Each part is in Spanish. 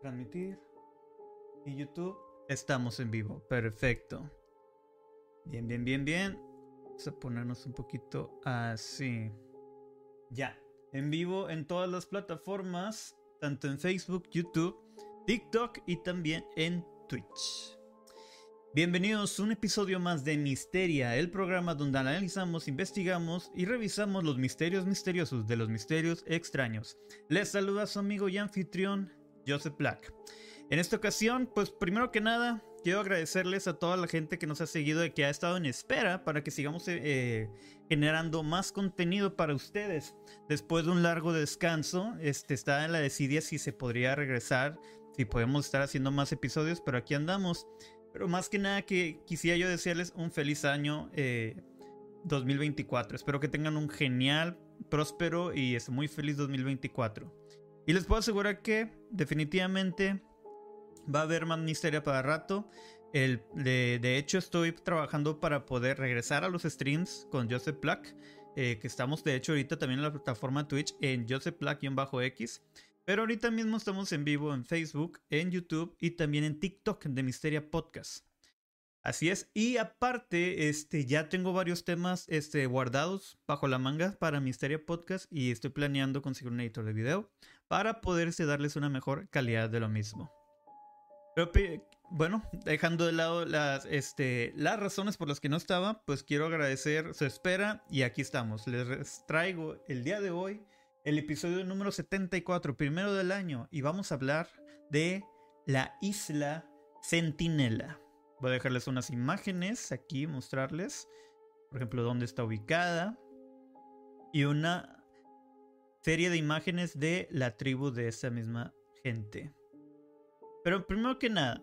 Transmitir. Y YouTube. Estamos en vivo. Perfecto. Bien, bien, bien, bien. Vamos a ponernos un poquito así. Ya. En vivo en todas las plataformas. Tanto en Facebook, YouTube, TikTok y también en Twitch. Bienvenidos a un episodio más de Misteria, el programa donde analizamos, investigamos y revisamos los misterios misteriosos de los misterios extraños. Les saluda su amigo y anfitrión, Joseph Black. En esta ocasión, pues primero que nada, quiero agradecerles a toda la gente que nos ha seguido y que ha estado en espera para que sigamos eh, generando más contenido para ustedes. Después de un largo descanso, este, está en la decidia si se podría regresar, si podemos estar haciendo más episodios, pero aquí andamos. Pero más que nada que quisiera yo desearles un feliz año 2024. Eh, Espero que tengan un genial, próspero y es muy feliz 2024. Y les puedo asegurar que definitivamente va a haber más misterio para rato. El, de, hecho, estoy trabajando para poder regresar a los streams con Joseph Black. Eh, que estamos de hecho ahorita también en la plataforma Twitch en Joseph Black-X. Pero ahorita mismo estamos en vivo en Facebook, en YouTube y también en TikTok de Misteria Podcast. Así es. Y aparte, este, ya tengo varios temas este, guardados bajo la manga para Misteria Podcast y estoy planeando conseguir un editor de video para poderse darles una mejor calidad de lo mismo. Pero, bueno, dejando de lado las, este, las razones por las que no estaba, pues quiero agradecer su espera y aquí estamos. Les traigo el día de hoy el episodio número 74, primero del año, y vamos a hablar de la isla Sentinela. Voy a dejarles unas imágenes aquí, mostrarles, por ejemplo, dónde está ubicada, y una serie de imágenes de la tribu de esa misma gente. Pero primero que nada,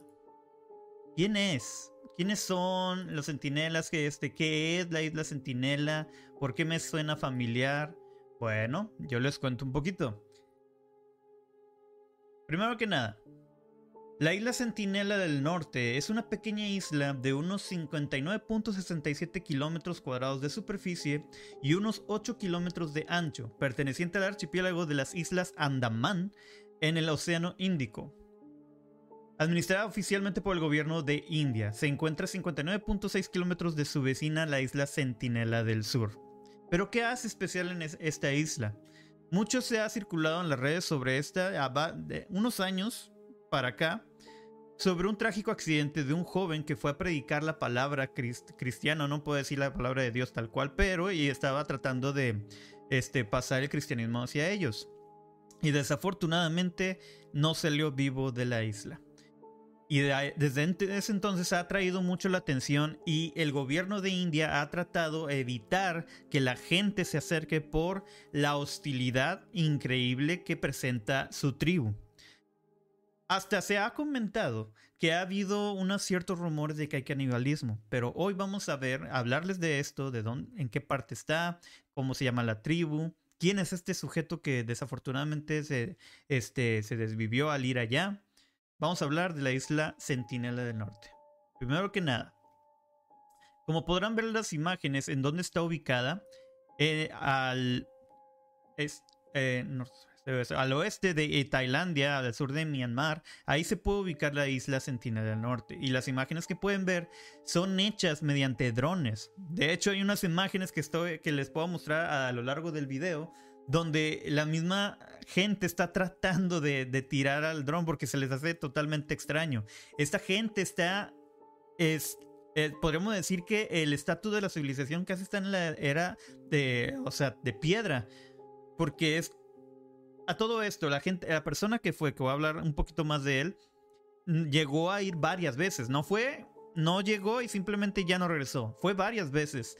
¿quién es? ¿Quiénes son los sentinelas? ¿Qué, este, ¿Qué es la isla Sentinela? ¿Por qué me suena familiar? Bueno, yo les cuento un poquito. Primero que nada, la isla Sentinela del Norte es una pequeña isla de unos 59.67 kilómetros cuadrados de superficie y unos 8 kilómetros de ancho, perteneciente al archipiélago de las Islas Andamán en el Océano Índico. Administrada oficialmente por el gobierno de India, se encuentra a 59.6 kilómetros de su vecina, la isla Sentinela del Sur. Pero ¿qué hace especial en esta isla? Mucho se ha circulado en las redes sobre esta de unos años para acá sobre un trágico accidente de un joven que fue a predicar la palabra cristiana, no puedo decir la palabra de Dios tal cual, pero y estaba tratando de este, pasar el cristianismo hacia ellos. Y desafortunadamente no salió vivo de la isla. Y desde ese entonces ha atraído mucho la atención y el gobierno de India ha tratado de evitar que la gente se acerque por la hostilidad increíble que presenta su tribu. Hasta se ha comentado que ha habido unos ciertos rumores de que hay canibalismo, pero hoy vamos a ver, hablarles de esto, de dónde, en qué parte está, cómo se llama la tribu, quién es este sujeto que desafortunadamente se, este, se desvivió al ir allá vamos a hablar de la isla Sentinela del Norte. Primero que nada, como podrán ver las imágenes en donde está ubicada, eh, al, eh, al oeste de eh, Tailandia, al sur de Myanmar, ahí se puede ubicar la isla Sentinela del Norte. Y las imágenes que pueden ver son hechas mediante drones. De hecho, hay unas imágenes que, estoy, que les puedo mostrar a lo largo del video donde la misma gente está tratando de, tirar al dron porque se les hace totalmente extraño. Esta gente está, es, eh, podríamos decir que el estatus de la civilización casi está en la era de, o sea, de piedra, porque es a todo esto la gente, la persona que fue, que voy a hablar un poquito más de él, llegó a ir varias veces, no fue, no llegó y simplemente ya no regresó, fue varias veces.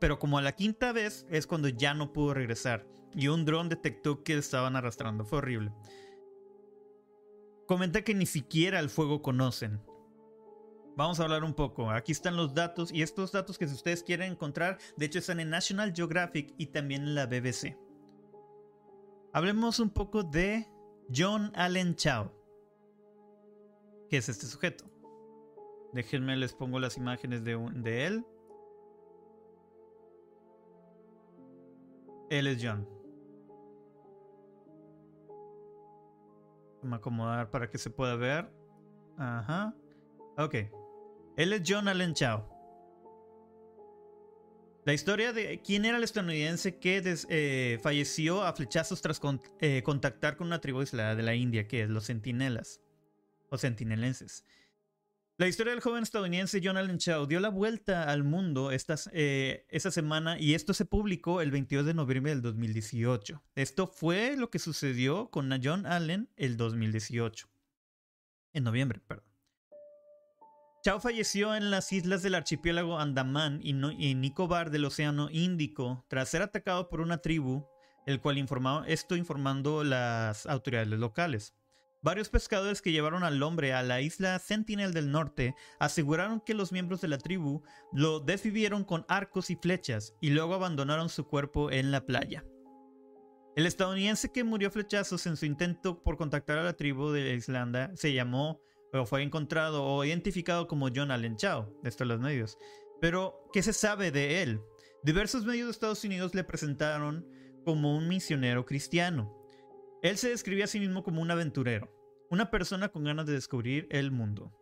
Pero como a la quinta vez es cuando ya no pudo regresar y un dron detectó que estaban arrastrando. Fue horrible. Comenta que ni siquiera el fuego conocen. Vamos a hablar un poco. Aquí están los datos y estos datos que si ustedes quieren encontrar, de hecho están en National Geographic y también en la BBC. Hablemos un poco de John Allen Chow. ¿Qué es este sujeto? Déjenme les pongo las imágenes de, de él. Él es John. Vamos a acomodar para que se pueda ver. Ajá. Ok. Él es John Allen Chao. La historia de quién era el estadounidense que eh, falleció a flechazos tras eh, contactar con una tribu aislada de la India, que es los centinelas o centinelenses. La historia del joven estadounidense John Allen Chao dio la vuelta al mundo eh, esta semana y esto se publicó el 22 de noviembre del 2018. Esto fue lo que sucedió con John Allen el 2018. En noviembre, perdón. Chao falleció en las islas del archipiélago Andamán y, Nicobar del Océano Índico tras ser atacado por una tribu, el cual informaba, esto informando las autoridades locales. Varios pescadores que llevaron al hombre a la isla Sentinel del Norte aseguraron que los miembros de la tribu lo desvivieron con arcos y flechas y luego abandonaron su cuerpo en la playa. El estadounidense que murió flechazos en su intento por contactar a la tribu de Islanda se llamó, o fue encontrado o identificado como John Allen Chao, de estos los medios. Pero, ¿qué se sabe de él? Diversos medios de Estados Unidos le presentaron como un misionero cristiano. Él se describía a sí mismo como un aventurero, una persona con ganas de descubrir el mundo.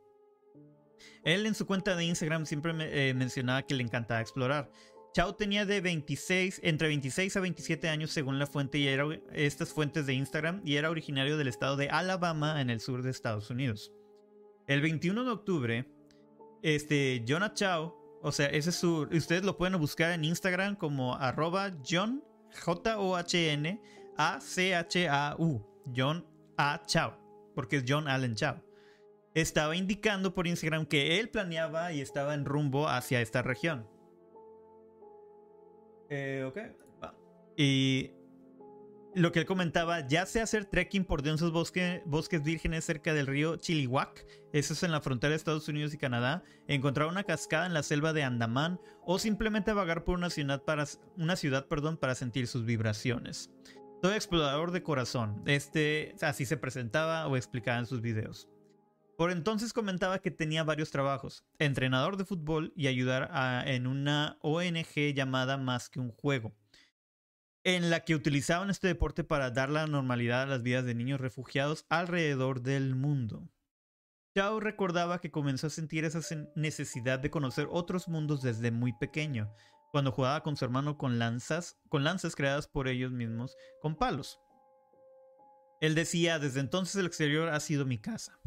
Él en su cuenta de Instagram siempre eh, mencionaba que le encantaba explorar. Chao tenía de 26, entre 26 a 27 años según la fuente y estas fuentes de Instagram y era originario del estado de Alabama en el sur de Estados Unidos. El 21 de octubre, este, Jonah Chao, o sea, ese es su, ustedes lo pueden buscar en Instagram como arroba John, J-O-H-N, a-C-H-A-U, John A. Chao, porque es John Allen Chao. Estaba indicando por Instagram que él planeaba y estaba en rumbo hacia esta región. Eh, ok. Y lo que él comentaba, ya sea hacer trekking por densos bosques vírgenes cerca del río Chilliwack, eso es en la frontera de Estados Unidos y Canadá, encontrar una cascada en la selva de Andamán o simplemente vagar por una ciudad para, una ciudad, perdón, para sentir sus vibraciones. Soy explorador de corazón. Este así se presentaba o explicaba en sus videos. Por entonces comentaba que tenía varios trabajos, entrenador de fútbol y ayudar en una ONG llamada Más que un juego, en la que utilizaban este deporte para dar la normalidad a las vidas de niños refugiados alrededor del mundo. Chao recordaba que comenzó a sentir esa necesidad de conocer otros mundos desde muy pequeño, cuando jugaba con su hermano con lanzas, con lanzas creadas por ellos mismos con palos. Él decía, desde entonces el exterior ha sido mi casa.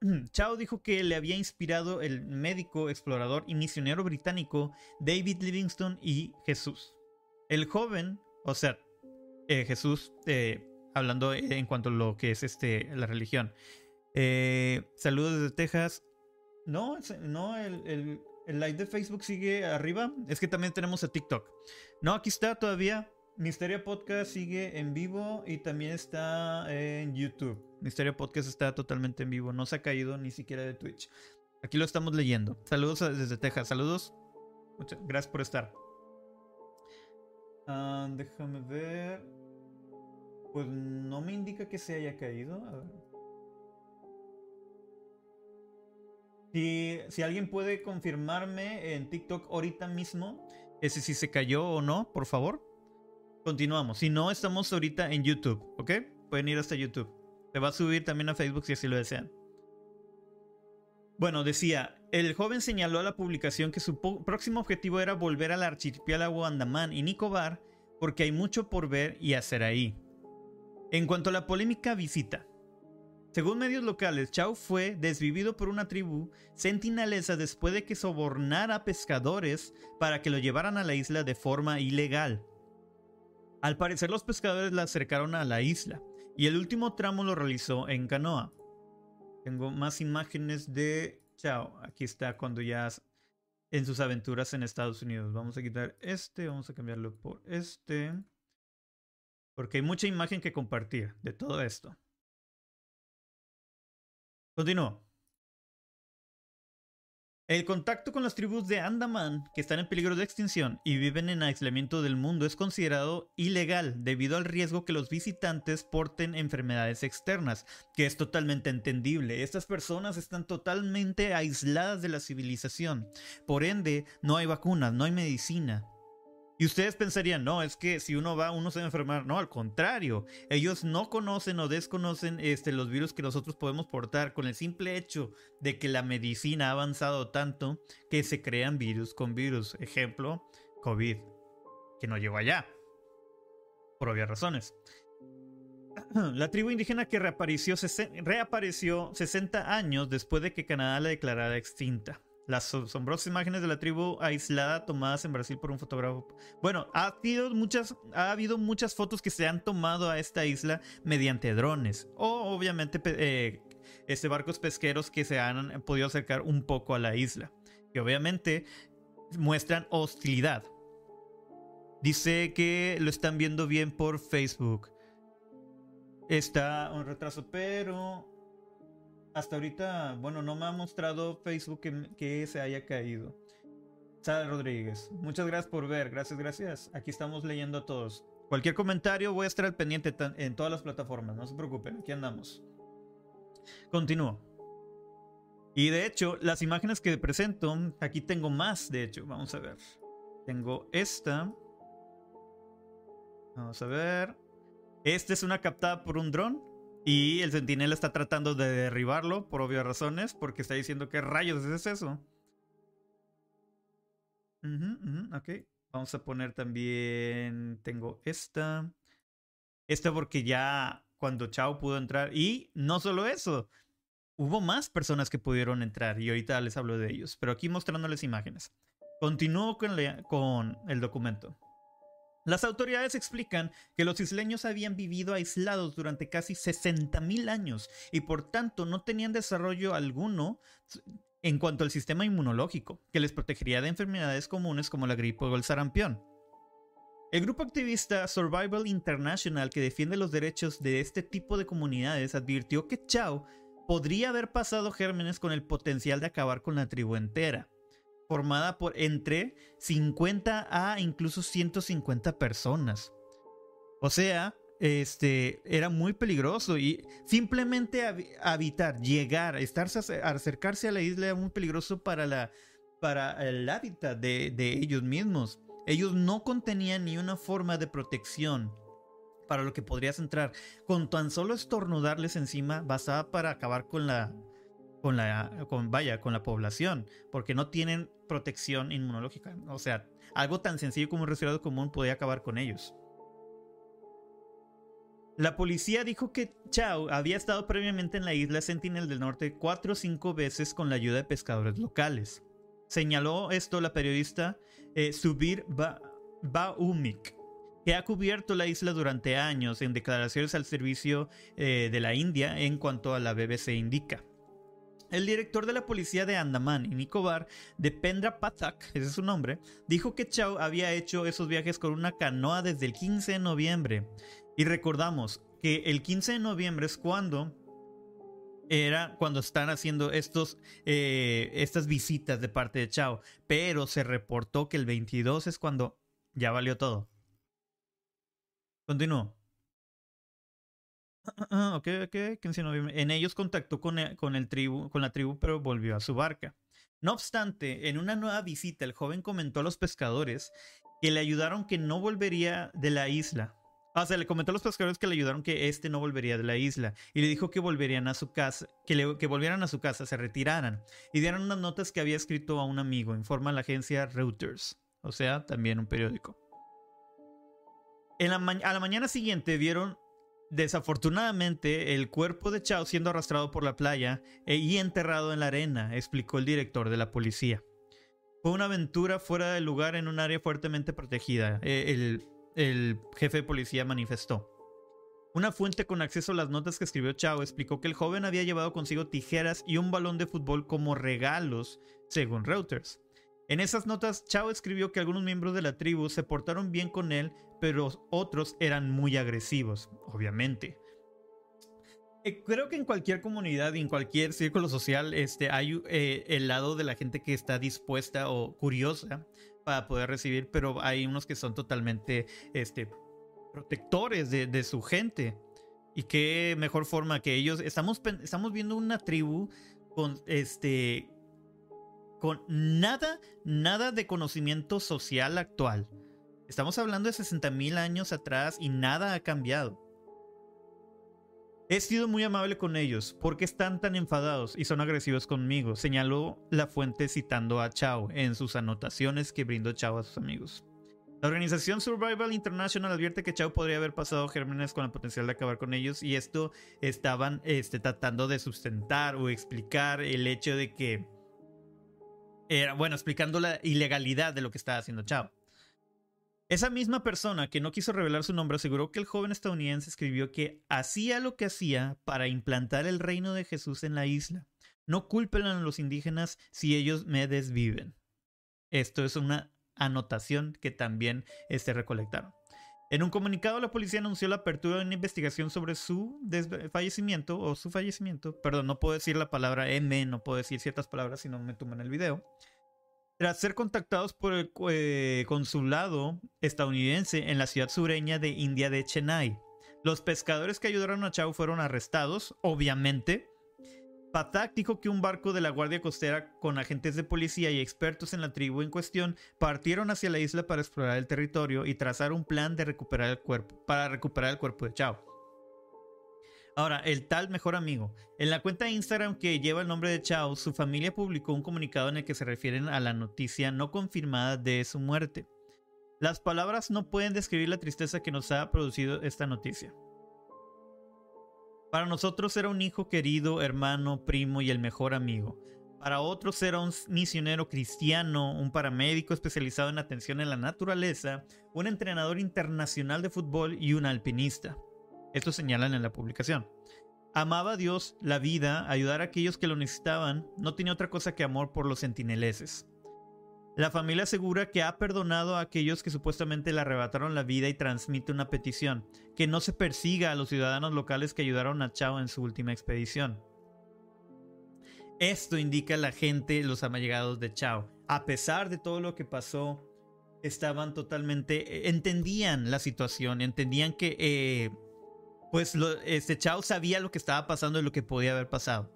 Chao dijo que le había inspirado el médico, explorador y misionero británico David Livingstone y Jesús. El joven, o sea, eh, Jesús, eh, hablando en cuanto a lo que es este, la religión. Eh, saludos desde Texas. No, no, el, el live de Facebook sigue arriba. Es que también tenemos a TikTok. No, aquí está todavía. Misterio Podcast sigue en vivo y también está en YouTube. Misterio Podcast está totalmente en vivo. No se ha caído ni siquiera de Twitch. Aquí lo estamos leyendo. Saludos desde Texas. Saludos. Muchas gracias por estar. Ah, déjame ver. Pues no me indica que se haya caído. Ver. Si, alguien puede confirmarme en TikTok ahorita mismo, ese si se cayó o no, por favor. Continuamos. Si no, estamos ahorita en YouTube, ¿ok? Pueden ir hasta YouTube. Se va a subir también a Facebook si así lo desean. Bueno, decía, el joven señaló a la publicación que su próximo objetivo era volver al archipiélago Andamán y Nicobar porque hay mucho por ver y hacer ahí. En cuanto a la polémica visita, según medios locales, Chao fue desvivido por una tribu sentinelesa después de que sobornara a pescadores para que lo llevaran a la isla de forma ilegal. Al parecer los pescadores la acercaron a la isla y el último tramo lo realizó en canoa. Tengo más imágenes de Chao. Aquí está cuando ya en sus aventuras en Estados Unidos. Vamos a quitar este, vamos a cambiarlo por este. Porque hay mucha imagen que compartir de todo esto. Continúo. El contacto con las tribus de Andaman, que están en peligro de extinción y viven en aislamiento del mundo, es considerado ilegal debido al riesgo que los visitantes porten enfermedades externas, que es totalmente entendible. Estas personas están totalmente aisladas de la civilización. Por ende, no hay vacunas, no hay medicina. Y ustedes pensarían, no, es que si uno va, uno se va a enfermar. No, al contrario. Ellos no conocen o desconocen este, los virus que nosotros podemos portar con el simple hecho de que la medicina ha avanzado tanto que se crean virus con virus. Ejemplo, COVID, que no llegó allá. Por obvias razones. La tribu indígena que reapareció, reapareció 60 años después de que Canadá la declarara extinta. Las asombrosas imágenes de la tribu aislada tomadas en Brasil por un fotógrafo. Bueno, ha habido muchas, ha habido muchas fotos que se han tomado a esta isla mediante drones. O obviamente eh, este, barcos pesqueros que se han podido acercar un poco a la isla. Que obviamente muestran hostilidad. Dice que lo están viendo bien por Facebook. Está un retraso, pero hasta ahorita, bueno, no me ha mostrado Facebook que, se haya caído. Sara Rodríguez, muchas gracias por ver, gracias, gracias. Aquí estamos leyendo a todos. Cualquier comentario voy a estar al pendiente en todas las plataformas, no se preocupen, aquí andamos. Continúo. Y de hecho, las imágenes que presento, aquí tengo más, de hecho, vamos a ver. Tengo esta. Vamos a ver. Esta es una captada por un dron. Y el centinela está tratando de derribarlo por obvias razones, porque está diciendo que rayos es eso. ok, vamos a poner también, tengo esta. Esta porque ya cuando Chao pudo entrar. Y no solo eso, hubo más personas que pudieron entrar y ahorita les hablo de ellos. Pero aquí mostrándoles imágenes. Continúo con, con el documento. Las autoridades explican que los isleños habían vivido aislados durante casi 60.000 años y por tanto no tenían desarrollo alguno en cuanto al sistema inmunológico, que les protegería de enfermedades comunes como la gripe o el sarampión. El grupo activista Survival International, que defiende los derechos de este tipo de comunidades, advirtió que Chao podría haber pasado gérmenes con el potencial de acabar con la tribu entera formada por entre 50 a incluso 150 personas. O sea, este era muy peligroso y simplemente habitar, llegar, estarse, acercarse a la isla era muy peligroso para, la, para el hábitat de, de ellos mismos. Ellos no contenían ni una forma de protección para lo que podrías entrar. Con tan solo estornudarles encima bastaba para acabar con la, con la, con, vaya, con la población, porque no tienen protección inmunológica. O sea, algo tan sencillo como un resfriado común podía acabar con ellos. La policía dijo que Chao había estado previamente en la isla Sentinel del Norte cuatro o cinco veces con la ayuda de pescadores locales. Señaló esto la periodista eh, Subir Baumik, que ha cubierto la isla durante años en declaraciones al servicio eh, de la India en cuanto a la BBC indica. El director de la policía de Andaman y Nicobar, de Pendra Pathak, ese es su nombre, dijo que Chao había hecho esos viajes con una canoa desde el 15 de noviembre. Y recordamos que el 15 de noviembre es cuando era cuando están haciendo estos, eh, estas visitas de parte de Chao. Pero se reportó que el 22 es cuando ya valió todo. Continúo. Ah, ok, ok, En ellos contactó con, el, con, la tribu, pero volvió a su barca. No obstante, en una nueva visita, el joven comentó a los pescadores que le ayudaron que no volvería de la isla. Ah, o sea, le comentó a los pescadores que le ayudaron que este no volvería de la isla. Y le dijo que volverían a su casa, que, que volvieran a su casa, se retiraran. Y dieron unas notas que había escrito a un amigo, informa la agencia Reuters. O sea, también un periódico. En a la mañana siguiente vieron Desafortunadamente, el cuerpo de Chao siendo arrastrado por la playa e y enterrado en la arena, explicó el director de la policía. Fue una aventura fuera del lugar en un área fuertemente protegida, e, el, el jefe de policía manifestó. Una fuente con acceso a las notas que escribió Chao explicó que el joven había llevado consigo tijeras y un balón de fútbol como regalos, según Reuters. En esas notas, Chao escribió que algunos miembros de la tribu se portaron bien con él, pero otros eran muy agresivos, obviamente. Eh, creo que en cualquier comunidad y en cualquier círculo social este, hay eh, el lado de la gente que está dispuesta o curiosa para poder recibir, pero hay unos que son totalmente este, protectores de, de su gente. Y qué mejor forma que ellos. Estamos, estamos viendo una tribu con este con nada, nada de conocimiento social actual. Estamos hablando de 60.000 años atrás y nada ha cambiado. He sido muy amable con ellos. ¿Por qué están tan enfadados y son agresivos conmigo? Señaló la fuente citando a Chao en sus anotaciones que brindó Chao a sus amigos. La organización Survival International advierte que Chao podría haber pasado gérmenes con el potencial de acabar con ellos y esto estaban este, tratando de sustentar o explicar el hecho de que era, bueno, explicando la ilegalidad de lo que estaba haciendo Chao. Esa misma persona que no quiso revelar su nombre aseguró que el joven estadounidense escribió que hacía lo que hacía para implantar el reino de Jesús en la isla. No culpen a los indígenas si ellos me desviven. Esto es una anotación que también este, recolectaron. En un comunicado, la policía anunció la apertura de una investigación sobre su fallecimiento o su fallecimiento. Perdón, no puedo decir la palabra M, no puedo decir ciertas palabras si no me toman el video. Tras ser contactados por el eh, consulado estadounidense en la ciudad sureña de India de Chennai, los pescadores que ayudaron a Chao fueron arrestados, obviamente. Patak dijo que un barco de la Guardia Costera con agentes de policía y expertos en la tribu en cuestión partieron hacia la isla para explorar el territorio y trazar un plan de recuperar el cuerpo, para recuperar el cuerpo de Chao. Ahora, el tal mejor amigo. En la cuenta de Instagram que lleva el nombre de Chao, su familia publicó un comunicado en el que se refieren a la noticia no confirmada de su muerte. Las palabras no pueden describir la tristeza que nos ha producido esta noticia. Para nosotros era un hijo querido, hermano, primo y el mejor amigo. Para otros era un misionero cristiano, un paramédico especializado en atención en la naturaleza, un entrenador internacional de fútbol y un alpinista. Esto señalan en la publicación. Amaba a Dios, la vida, ayudar a aquellos que lo necesitaban, no tenía otra cosa que amor por los sentineleses. La familia asegura que ha perdonado a aquellos que supuestamente le arrebataron la vida y transmite una petición, que no se persiga a los ciudadanos locales que ayudaron a Chao en su última expedición. Esto indica la gente, los allegados de Chao. A pesar de todo lo que pasó, estaban totalmente, eh, entendían la situación, entendían que eh, pues este Chao sabía lo que estaba pasando y lo que podía haber pasado.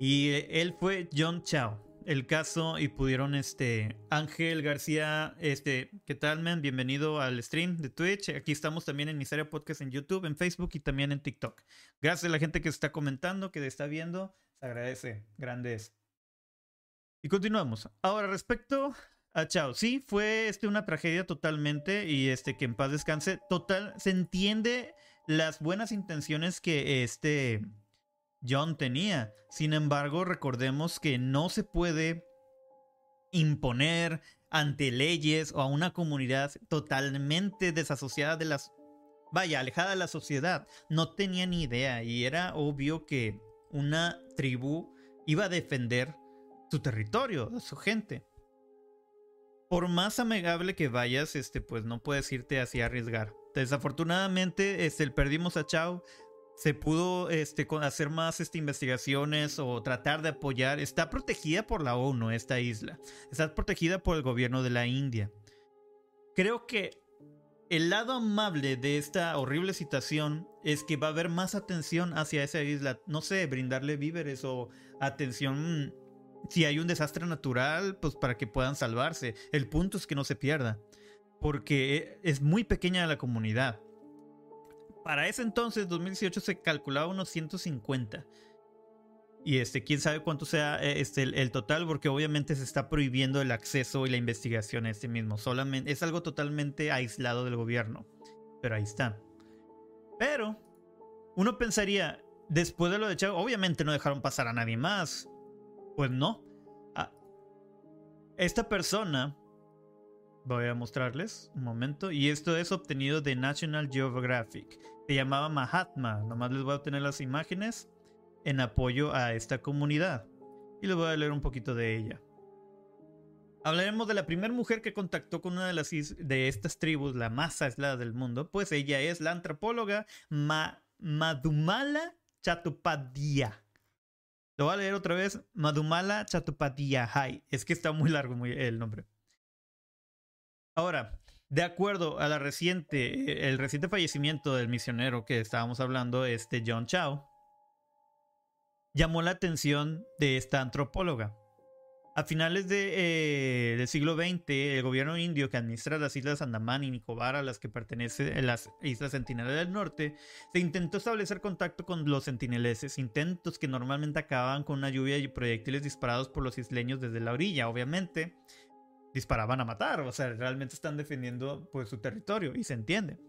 Y eh, él fue John Chao. El caso y pudieron, este, Ángel García, este, ¿qué tal, man? Bienvenido al stream de Twitch. Aquí estamos también en Miseria Podcast en YouTube, en Facebook y también en TikTok. Gracias a la gente que está comentando, que está viendo. Se agradece. Grandes. Y continuamos. Ahora, respecto Ah, chao. Sí, fue este, una tragedia totalmente y este que en paz descanse. Total, se entiende las buenas intenciones que este John tenía. Sin embargo, recordemos que no se puede imponer ante leyes o a una comunidad totalmente desasociada de las... Vaya, alejada de la sociedad. No tenía ni idea y era obvio que una tribu iba a defender su territorio, su gente por más amigable que vayas, este, pues no puedes irte así a arriesgar. Desafortunadamente, este, perdimos a Chao. Se pudo este, hacer más este, investigaciones o tratar de apoyar. Está protegida por la ONU esta isla. Está protegida por el gobierno de la India. Creo que el lado amable de esta horrible situación es que va a haber más atención hacia esa isla. No sé, brindarle víveres o atención si hay un desastre natural, pues para que puedan salvarse. El punto es que no se pierda, porque es muy pequeña la comunidad. Para ese entonces, 2018, se calculaba unos 150. Y este, quién sabe cuánto sea eh, este, el, total, porque obviamente se está prohibiendo el acceso y la investigación a este mismo. Solamente es algo totalmente aislado del gobierno. Pero ahí está. Pero uno pensaría, después de lo de Chavo, obviamente no dejaron pasar a nadie más. Pues no. Ah, esta persona, voy a mostrarles un momento, y esto es obtenido de National Geographic. Se llamaba Mahatma, nomás les voy a tener las imágenes en apoyo a esta comunidad. Y les voy a leer un poquito de ella. Hablaremos de la primera mujer que contactó con una de, las de estas tribus, la más aislada del mundo, pues ella es la antropóloga Madhumala Chattopadhyay. Lo voy a leer otra vez. Madhumala Chattopadhyay. Es que está muy largo el nombre. Ahora, de acuerdo a la reciente, el reciente fallecimiento del misionero que estábamos hablando, este John Chao, llamó la atención de esta antropóloga. A finales eh, del siglo XX, el gobierno indio que administra las islas Andamán y Nicobar, a las que pertenecen las islas Sentinela del Norte, se intentó establecer contacto con los sentineleses, intentos que normalmente acababan con una lluvia de proyectiles disparados por los isleños desde la orilla. Obviamente, disparaban a matar, o sea, realmente están defendiendo pues, su territorio y se entiende.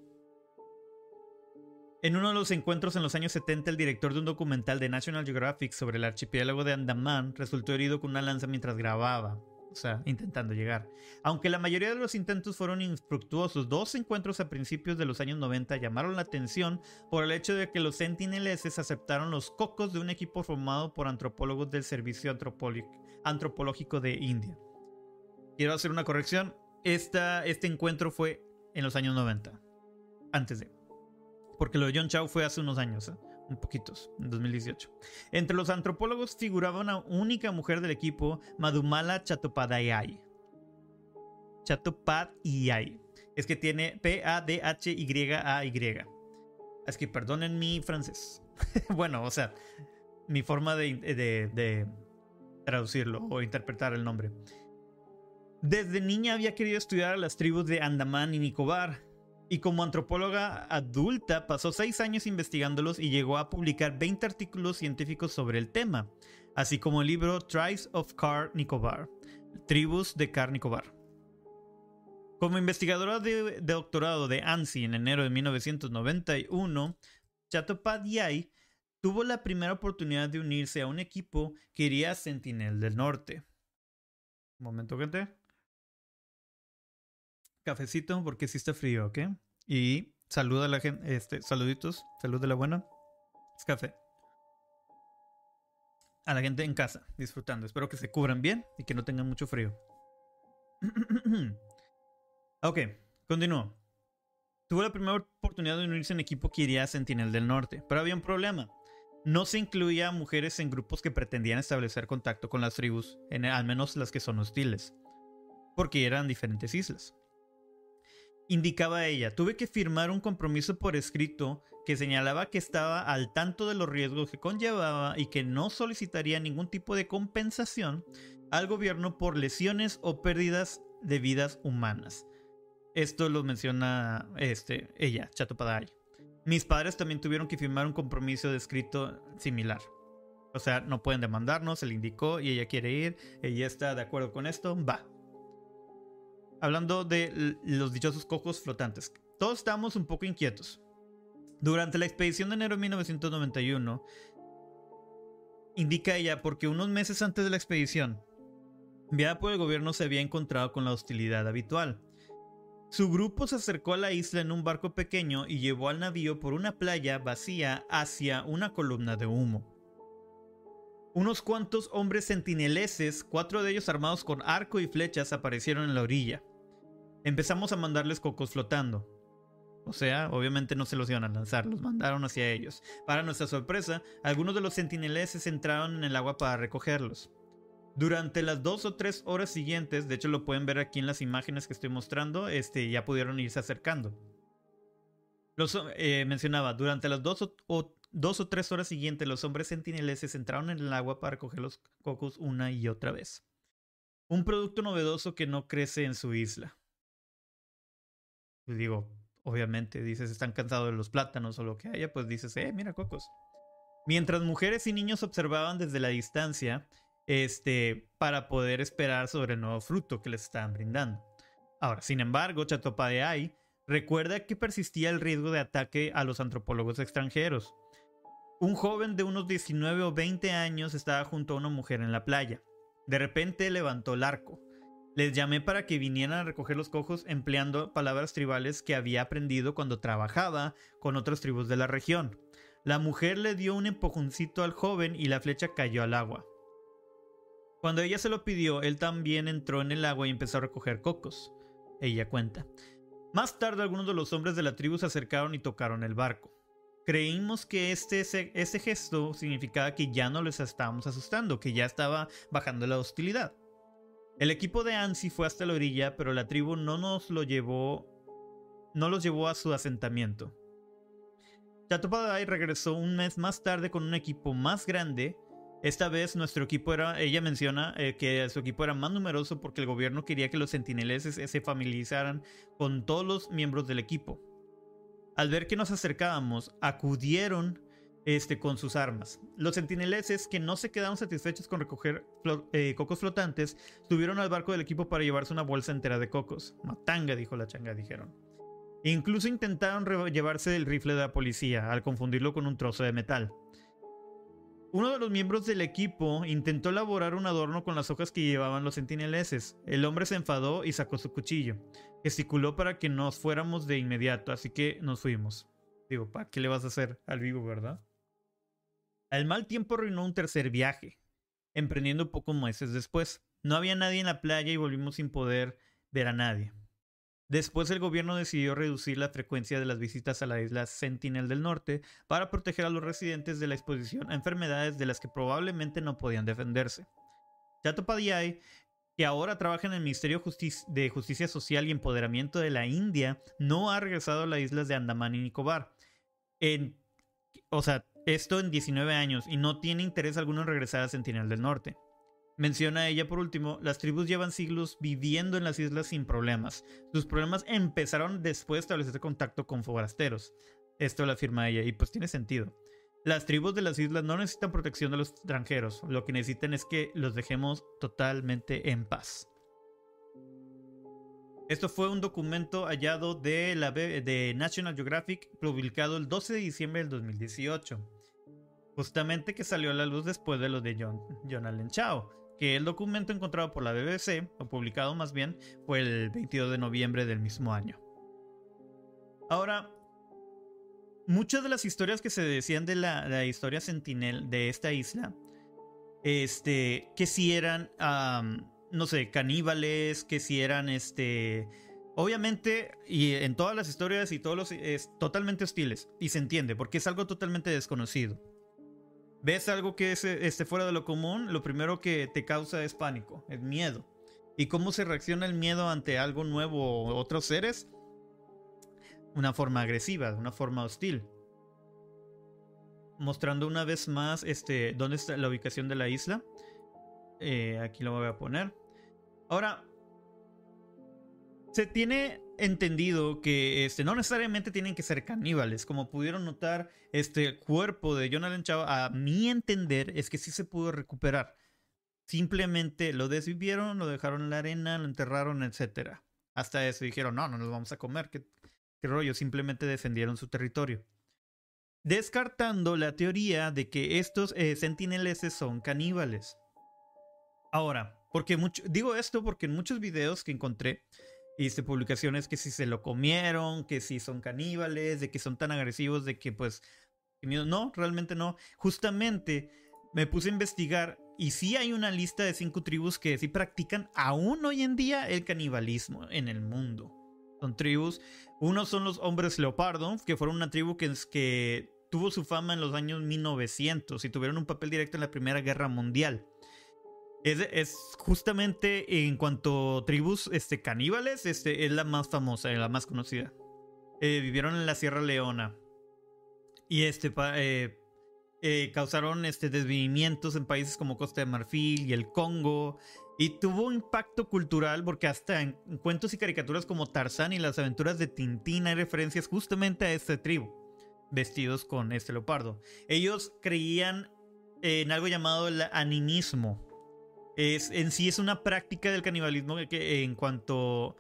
En uno de los encuentros en los años 70, el director de un documental de National Geographic sobre el archipiélago de Andaman resultó herido con una lanza mientras grababa, o sea, intentando llegar. Aunque la mayoría de los intentos fueron infructuosos, dos encuentros a principios de los años 90 llamaron la atención por el hecho de que los sentineleses aceptaron los cocos de un equipo formado por antropólogos del Servicio Antropológico de India. Quiero hacer una corrección, este encuentro fue en los años 90, antes de... Porque lo de John Chow fue hace unos años, ¿eh? un poquitos, en 2018. Entre los antropólogos figuraba una única mujer del equipo, Madhumala Chattopadhyay. Chattopadhyay. Es que tiene P-A-D-H-Y-A-Y. Es que perdonen mi francés. bueno, o sea, mi forma de, de traducirlo o interpretar el nombre. Desde niña había querido estudiar a las tribus de Andamán y Nicobar y como antropóloga adulta pasó seis años investigándolos y llegó a publicar 20 artículos científicos sobre el tema, así como el libro Tribes of Car Nicobar, Tribus de Car Nicobar. Como investigadora de, doctorado de ANSI en enero de 1991, Chattopadhyay tuvo la primera oportunidad de unirse a un equipo que iría a Sentinel del Norte. Un momento, gente cafecito porque sí está frío, ¿ok? Y saluda a la gente, este, saluditos, salud de la buena. Es café. A la gente en casa, disfrutando. Espero que se cubran bien y que no tengan mucho frío. ok, continúo. Tuvo la primera oportunidad de unirse en equipo que iría a Sentinel del Norte, pero había un problema. No se incluía mujeres en grupos que pretendían establecer contacto con las tribus, al menos las que son hostiles, porque eran diferentes islas indicaba ella, tuve que firmar un compromiso por escrito que señalaba que estaba al tanto de los riesgos que conllevaba y que no solicitaría ningún tipo de compensación al gobierno por lesiones o pérdidas de vidas humanas. Esto lo menciona este, ella, Chato Padari. Mis padres también tuvieron que firmar un compromiso de escrito similar. O sea, no pueden demandarnos, se le indicó y ella quiere ir, ella está de acuerdo con esto, va, hablando de los dichosos cocos flotantes. Todos estábamos un poco inquietos. Durante la expedición de enero de 1991, indica ella porque unos meses antes de la expedición, enviada por el gobierno se había encontrado con la hostilidad habitual. Su grupo se acercó a la isla en un barco pequeño y llevó al navío por una playa vacía hacia una columna de humo. Unos cuantos hombres sentineleses, cuatro de ellos armados con arco y flechas, aparecieron en la orilla. Empezamos a mandarles cocos flotando. O sea, obviamente no se los iban a lanzar, los mandaron hacia ellos. Para nuestra sorpresa, algunos de los sentineleses entraron en el agua para recogerlos. Durante las dos o tres horas siguientes, de hecho lo pueden ver aquí en las imágenes que estoy mostrando, este, ya pudieron irse acercando. Los, eh, mencionaba, durante las dos o, dos o tres horas siguientes, los hombres sentineleses entraron en el agua para recoger los cocos una y otra vez. Un producto novedoso que no crece en su isla. Digo, obviamente, dices, están cansados de los plátanos o lo que haya, pues dices, eh, mira cocos. Mientras mujeres y niños observaban desde la distancia, este, para poder esperar sobre el nuevo fruto que les estaban brindando. Ahora, sin embargo, Chatopadeay recuerda que persistía el riesgo de ataque a los antropólogos extranjeros. Un joven de unos 19 o 20 años estaba junto a una mujer en la playa. De repente levantó el arco. Les llamé para que vinieran a recoger los cojos empleando palabras tribales que había aprendido cuando trabajaba con otras tribus de la región. La mujer le dio un empujoncito al joven y la flecha cayó al agua. Cuando ella se lo pidió, él también entró en el agua y empezó a recoger cocos. Ella cuenta. Más tarde algunos de los hombres de la tribu se acercaron y tocaron el barco. Creímos que este, ese gesto significaba que ya no les estábamos asustando, que ya estaba bajando la hostilidad. El equipo de Ansi fue hasta la orilla, pero la tribu no nos lo llevó, no los llevó a su asentamiento. Chatopadai regresó un mes más tarde con un equipo más grande Esta vez nuestro equipo era, ella menciona eh, que su equipo era más numeroso porque el gobierno quería que los sentineleses se familiarizaran con todos los miembros del equipo. Al ver que nos acercábamos, acudieron este, con sus armas. Los sentineleses, que no se quedaron satisfechos con recoger eh, cocos flotantes, subieron al barco del equipo para llevarse una bolsa entera de cocos. Matanga, dijo la changa, dijeron. Incluso intentaron llevarse el rifle de la policía al confundirlo con un trozo de metal. Uno de los miembros del equipo intentó elaborar un adorno con las hojas que llevaban los sentineleses. El hombre se enfadó y sacó su cuchillo. Gesticuló para que nos fuéramos de inmediato, así que nos fuimos. Digo, ¿para qué le vas a hacer al vivo, verdad? El mal tiempo arruinó un tercer viaje, emprendiendo pocos meses después. No había nadie en la playa y volvimos sin poder ver a nadie. Después el gobierno decidió reducir la frecuencia de las visitas a la isla Sentinel del Norte para proteger a los residentes de la exposición a enfermedades de las que probablemente no podían defenderse. Chato Padiay, que ahora trabaja en el Ministerio de Justicia Social y Empoderamiento de la India, no ha regresado a las islas de Andamán y Nicobar. O sea, esto en 19 años y no tiene interés alguno en regresar a Sentinel del Norte. Menciona ella por último, las tribus llevan siglos viviendo en las islas sin problemas. Sus problemas empezaron después de establecer contacto con forasteros. Esto lo afirma ella y pues tiene sentido. Las tribus de las islas no necesitan protección de los extranjeros, lo que necesitan es que los dejemos totalmente en paz. Esto fue un documento hallado de, la, de National Geographic publicado el 12 de diciembre del 2018. Justamente que salió a la luz después de lo de John, John Allen Chao que el documento encontrado por la BBC, o publicado más bien, fue el 22 de noviembre del mismo año. Ahora, muchas de las historias que se decían de la, historia sentinel de esta isla, este, que si eran, no sé, caníbales, que si eran, este, obviamente, y en todas las historias y todos los, es totalmente hostiles, y se entiende, porque es algo totalmente desconocido ves algo que es este, fuera de lo común, lo primero que te causa es pánico, es miedo. ¿Y cómo se reacciona el miedo ante algo nuevo o otros seres? Una forma agresiva, una forma hostil. Mostrando una vez más este, dónde está la ubicación de la isla. Eh, aquí lo voy a poner. Ahora, se tiene entendido que este, no necesariamente tienen que ser caníbales. Como pudieron notar, este cuerpo de Jonathan Chao, a mi entender, es que sí se pudo recuperar. Simplemente lo desvivieron, lo dejaron en la arena, lo enterraron, etc. Hasta eso dijeron, no, no nos vamos a comer. ¿Qué, rollo? Simplemente defendieron su territorio. Descartando la teoría de que estos eh, sentineleses son caníbales. Ahora, porque mucho, digo esto porque en muchos videos que encontré, hice publicaciones que si se lo comieron, que si son caníbales, de que son tan agresivos, de que pues... No, realmente no. Justamente me puse a investigar y sí hay una lista de cinco tribus que sí practican aún hoy en día el canibalismo en el mundo. Son tribus, uno son los hombres leopardo, que fueron una tribu que, que tuvo su fama en los años 1900 y tuvieron un papel directo en la Primera Guerra Mundial. Es, justamente en cuanto a tribus este, caníbales, este, es la más famosa, la más conocida. Eh, vivieron en la Sierra Leona. Y este, eh, eh, causaron este, desvivimientos en países como Costa de Marfil y el Congo. Y tuvo un impacto cultural porque hasta en cuentos y caricaturas como Tarzán y las aventuras de Tintín hay referencias justamente a esta tribu, vestidos con este leopardo. Ellos creían en algo llamado el animismo, es, en sí es una práctica del canibalismo que en cuanto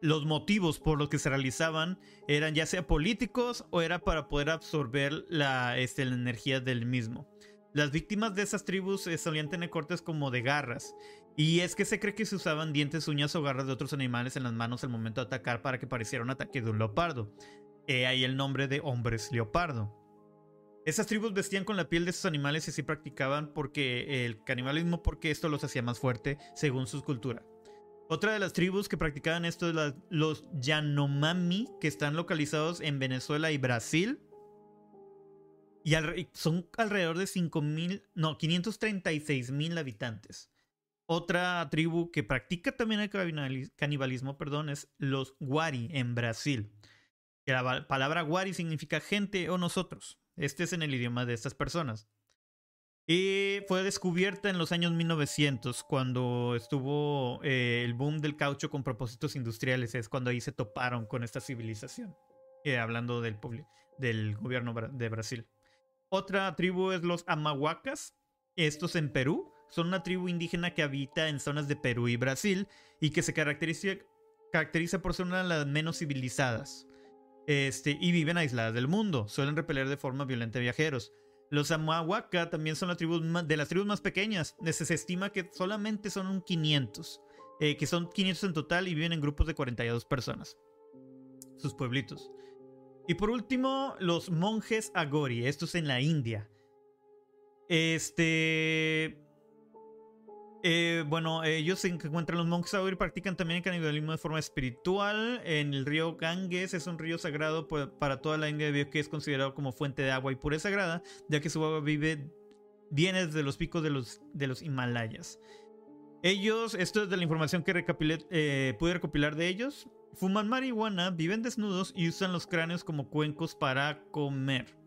los motivos por los que se realizaban eran ya sea políticos o era para poder absorber la, este, energía del mismo. Las víctimas de esas tribus eh, solían tener cortes como de garras. Y es que se cree que se usaban dientes, uñas o garras de otros animales en las manos al momento de atacar para que pareciera un ataque de un leopardo. He ahí el nombre de hombres leopardo. Esas tribus vestían con la piel de esos animales y así practicaban porque el canibalismo porque esto los hacía más fuerte según su cultura. Otra de las tribus que practicaban esto es los Yanomami, que están localizados en Venezuela y Brasil. Y son alrededor de 5.000, no, 536 mil habitantes. Otra tribu que practica también el canibalismo, perdón, es los Wari en Brasil. la palabra Wari significa gente o nosotros. Este es en el idioma de estas personas. Y fue descubierta en los años 1900, cuando estuvo eh, el boom del caucho con propósitos industriales. Es cuando ahí se toparon con esta civilización. Eh, hablando del, del gobierno de Brasil. Otra tribu es los Amahuacas. Estos en Perú. Son una tribu indígena que habita en zonas de Perú y Brasil y que se caracteriza, caracteriza por ser una de las menos civilizadas. Este, y viven aisladas del mundo. Suelen repeler de forma violenta viajeros. Los Amahuaca también son la tribu de las tribus más pequeñas. Se estima que solamente son un 500. Eh, que son 500 en total y viven en grupos de 42 personas. Sus pueblitos. Y por último, los monjes Agori. Estos en la India. Este. Eh, bueno, ellos se encuentran los monjes Agori practican también el canibalismo de forma espiritual. En el río Ganges es un río sagrado para toda la India que es considerado como fuente de agua y pureza sagrada, ya que su agua vive, viene desde los picos de los, de los Himalayas. Ellos, esto es de la información que eh, pude recopilar de ellos, fuman marihuana, viven desnudos y usan los cráneos como cuencos para comer.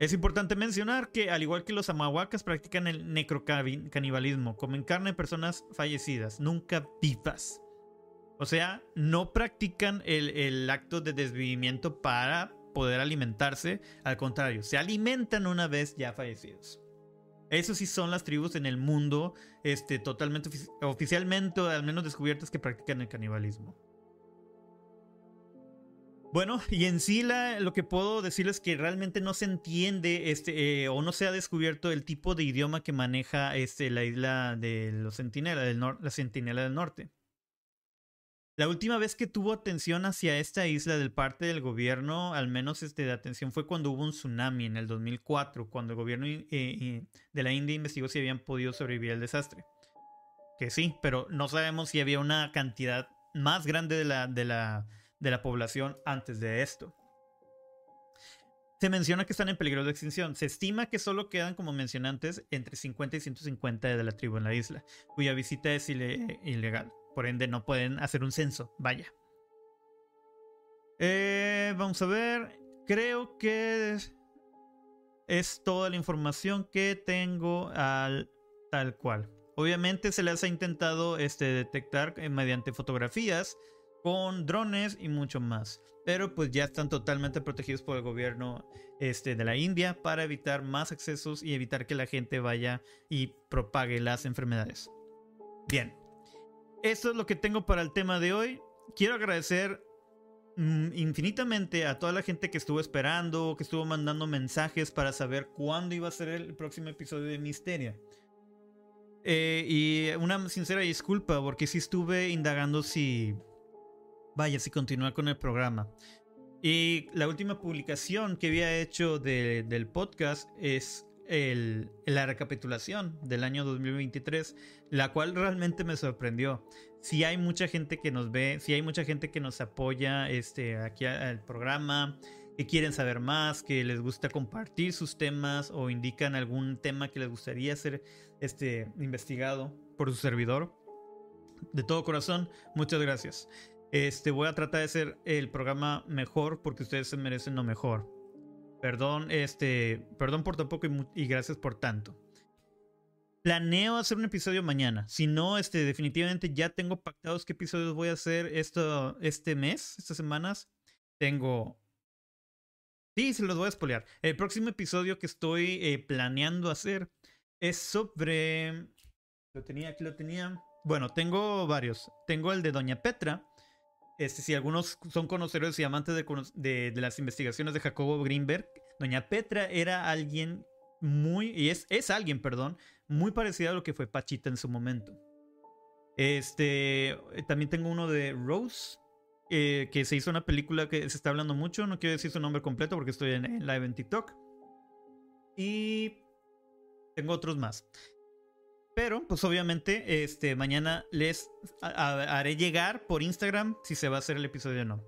Es importante mencionar que, al igual que los amahuacas, practican el necrocanibalismo, comen carne de personas fallecidas, nunca vivas. O sea, no practican el, acto de desvivimiento para poder alimentarse, al contrario, se alimentan una vez ya fallecidos. Eso sí son las tribus en el mundo, este, totalmente oficialmente, al menos descubiertas, que practican el canibalismo. Bueno, y en sí lo que puedo decirles es que realmente no se entiende este, eh, o no se ha descubierto el tipo de idioma que maneja este, la isla de los del la Centinela del Norte. La última vez que tuvo atención hacia esta isla del parte del gobierno, al menos este, de atención, fue cuando hubo un tsunami en el 2004, cuando el gobierno eh, de la India investigó si habían podido sobrevivir al desastre. Que sí, pero no sabemos si había una cantidad más grande de la, de la de la población antes de esto. Se menciona que están en peligro de extinción. Se estima que solo quedan, como mencionantes, entre 50 y 150 de la tribu en la isla, cuya visita es ilegal. Por ende, no pueden hacer un censo. Vaya. Eh, vamos a ver. Creo que es toda la información que tengo al tal cual. Obviamente se les ha intentado este, detectar eh, mediante fotografías con drones y mucho más. Pero pues ya están totalmente protegidos por el gobierno este, de la India para evitar más accesos y evitar que la gente vaya y propague las enfermedades. Bien, esto es lo que tengo para el tema de hoy. Quiero agradecer mm, infinitamente a toda la gente que estuvo esperando, que estuvo mandando mensajes para saber cuándo iba a ser el próximo episodio de Misteria. Eh, y una sincera disculpa porque sí estuve indagando si vaya, si continúa con el programa. Y la última publicación que había hecho del podcast es la recapitulación del año 2023, la cual realmente me sorprendió. Si hay mucha gente que nos ve, si hay mucha gente que nos apoya este, aquí al programa, que quieren saber más, que les gusta compartir sus temas o indican algún tema que les gustaría ser este, investigado por su servidor. De todo corazón, muchas gracias. Este, voy a tratar de hacer el programa mejor porque ustedes se merecen lo mejor. Perdón, este, perdón por tan poco y, gracias por tanto. Planeo hacer un episodio mañana. Si no, este, definitivamente ya tengo pactados qué episodios voy a hacer esto, este mes, estas semanas. Tengo. Sí, se los voy a spoilear. El próximo episodio que estoy eh, planeando hacer es sobre. Lo tenía, aquí lo tenía. Bueno, tengo varios. Tengo el de Doña Petra este, si algunos son conocedores y amantes de, las investigaciones de Jacobo Greenberg, Doña Petra era alguien muy, y es, es alguien, perdón, muy parecido a lo que fue Pachita en su momento. Este, también tengo uno de Rose, eh, que se hizo una película que se está hablando mucho, no quiero decir su nombre completo porque estoy en live en TikTok. Y tengo otros más. Pero, pues obviamente, este, mañana les haré llegar por Instagram si se va a hacer el episodio o no.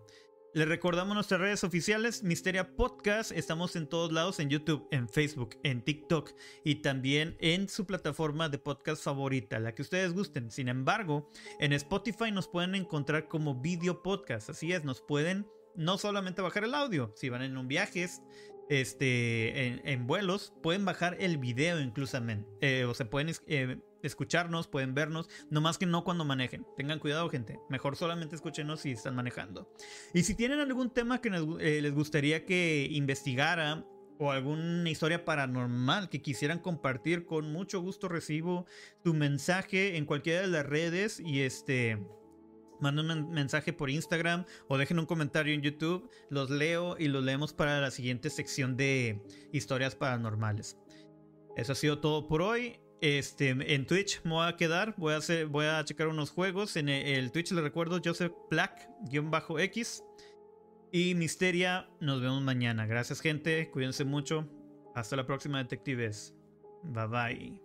Les recordamos nuestras redes oficiales, Misteria Podcast. Estamos en todos lados, en YouTube, en Facebook, en TikTok y también en su plataforma de podcast favorita, la que ustedes gusten. Sin embargo, en Spotify nos pueden encontrar como video podcast. Así es, nos pueden no solamente bajar el audio, si van en un viaje, este, en, vuelos, pueden bajar el video incluso. Eh, o se pueden eh, escucharnos, pueden vernos, no más que no cuando manejen. Tengan cuidado, gente. Mejor solamente escúchenos si están manejando. Y si tienen algún tema que eh, les gustaría que investigara o alguna historia paranormal que quisieran compartir, con mucho gusto recibo tu mensaje en cualquiera de las redes y este manden un mensaje por Instagram o dejen un comentario en YouTube. Los leo y los leemos para la siguiente sección de historias paranormales. Eso ha sido todo por hoy. Este, en Twitch me voy a quedar, voy a, hacer, voy a checar unos juegos. En el, Twitch les recuerdo Joseph Black-X. Y Misteria, nos vemos mañana. Gracias gente, cuídense mucho. Hasta la próxima detectives. Bye bye.